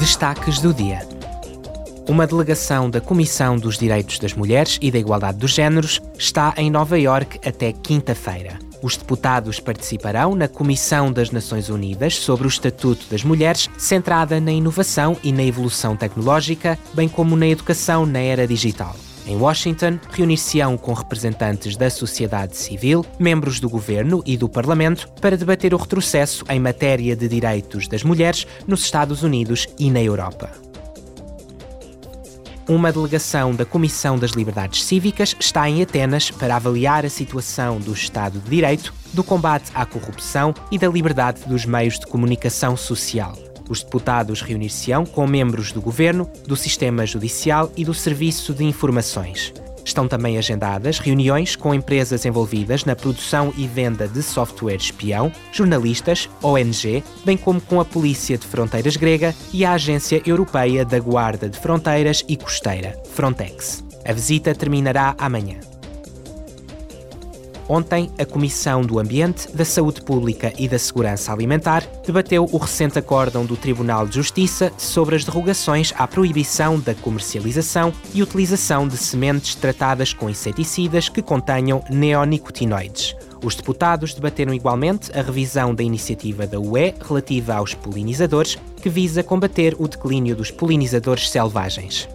Destaques do dia. Uma delegação da Comissão dos Direitos das Mulheres e da Igualdade dos Gêneros está em Nova Iorque até quinta-feira. Os deputados participarão na Comissão das Nações Unidas sobre o Estatuto das Mulheres, centrada na inovação e na evolução tecnológica, bem como na educação na era digital. Em Washington, reunir-se-ão com representantes da sociedade civil, membros do governo e do Parlamento para debater o retrocesso em matéria de direitos das mulheres nos Estados Unidos e na Europa. Uma delegação da Comissão das Liberdades Cívicas está em Atenas para avaliar a situação do Estado de Direito, do combate à corrupção e da liberdade dos meios de comunicação social. Os deputados reunir-se-ão com membros do governo, do sistema judicial e do Serviço de Informações. Estão também agendadas reuniões com empresas envolvidas na produção e venda de software espião, jornalistas, ONG, bem como com a Polícia de Fronteiras grega e a Agência Europeia da Guarda de Fronteiras e Costeira, Frontex. A visita terminará amanhã. Ontem, a Comissão do Ambiente, da Saúde Pública e da Segurança Alimentar debateu o recente acórdão do Tribunal de Justiça sobre as derrogações à proibição da comercialização e utilização de sementes tratadas com inseticidas que contenham neonicotinoides. Os deputados debateram igualmente a revisão da iniciativa da UE relativa aos polinizadores, que visa combater o declínio dos polinizadores selvagens.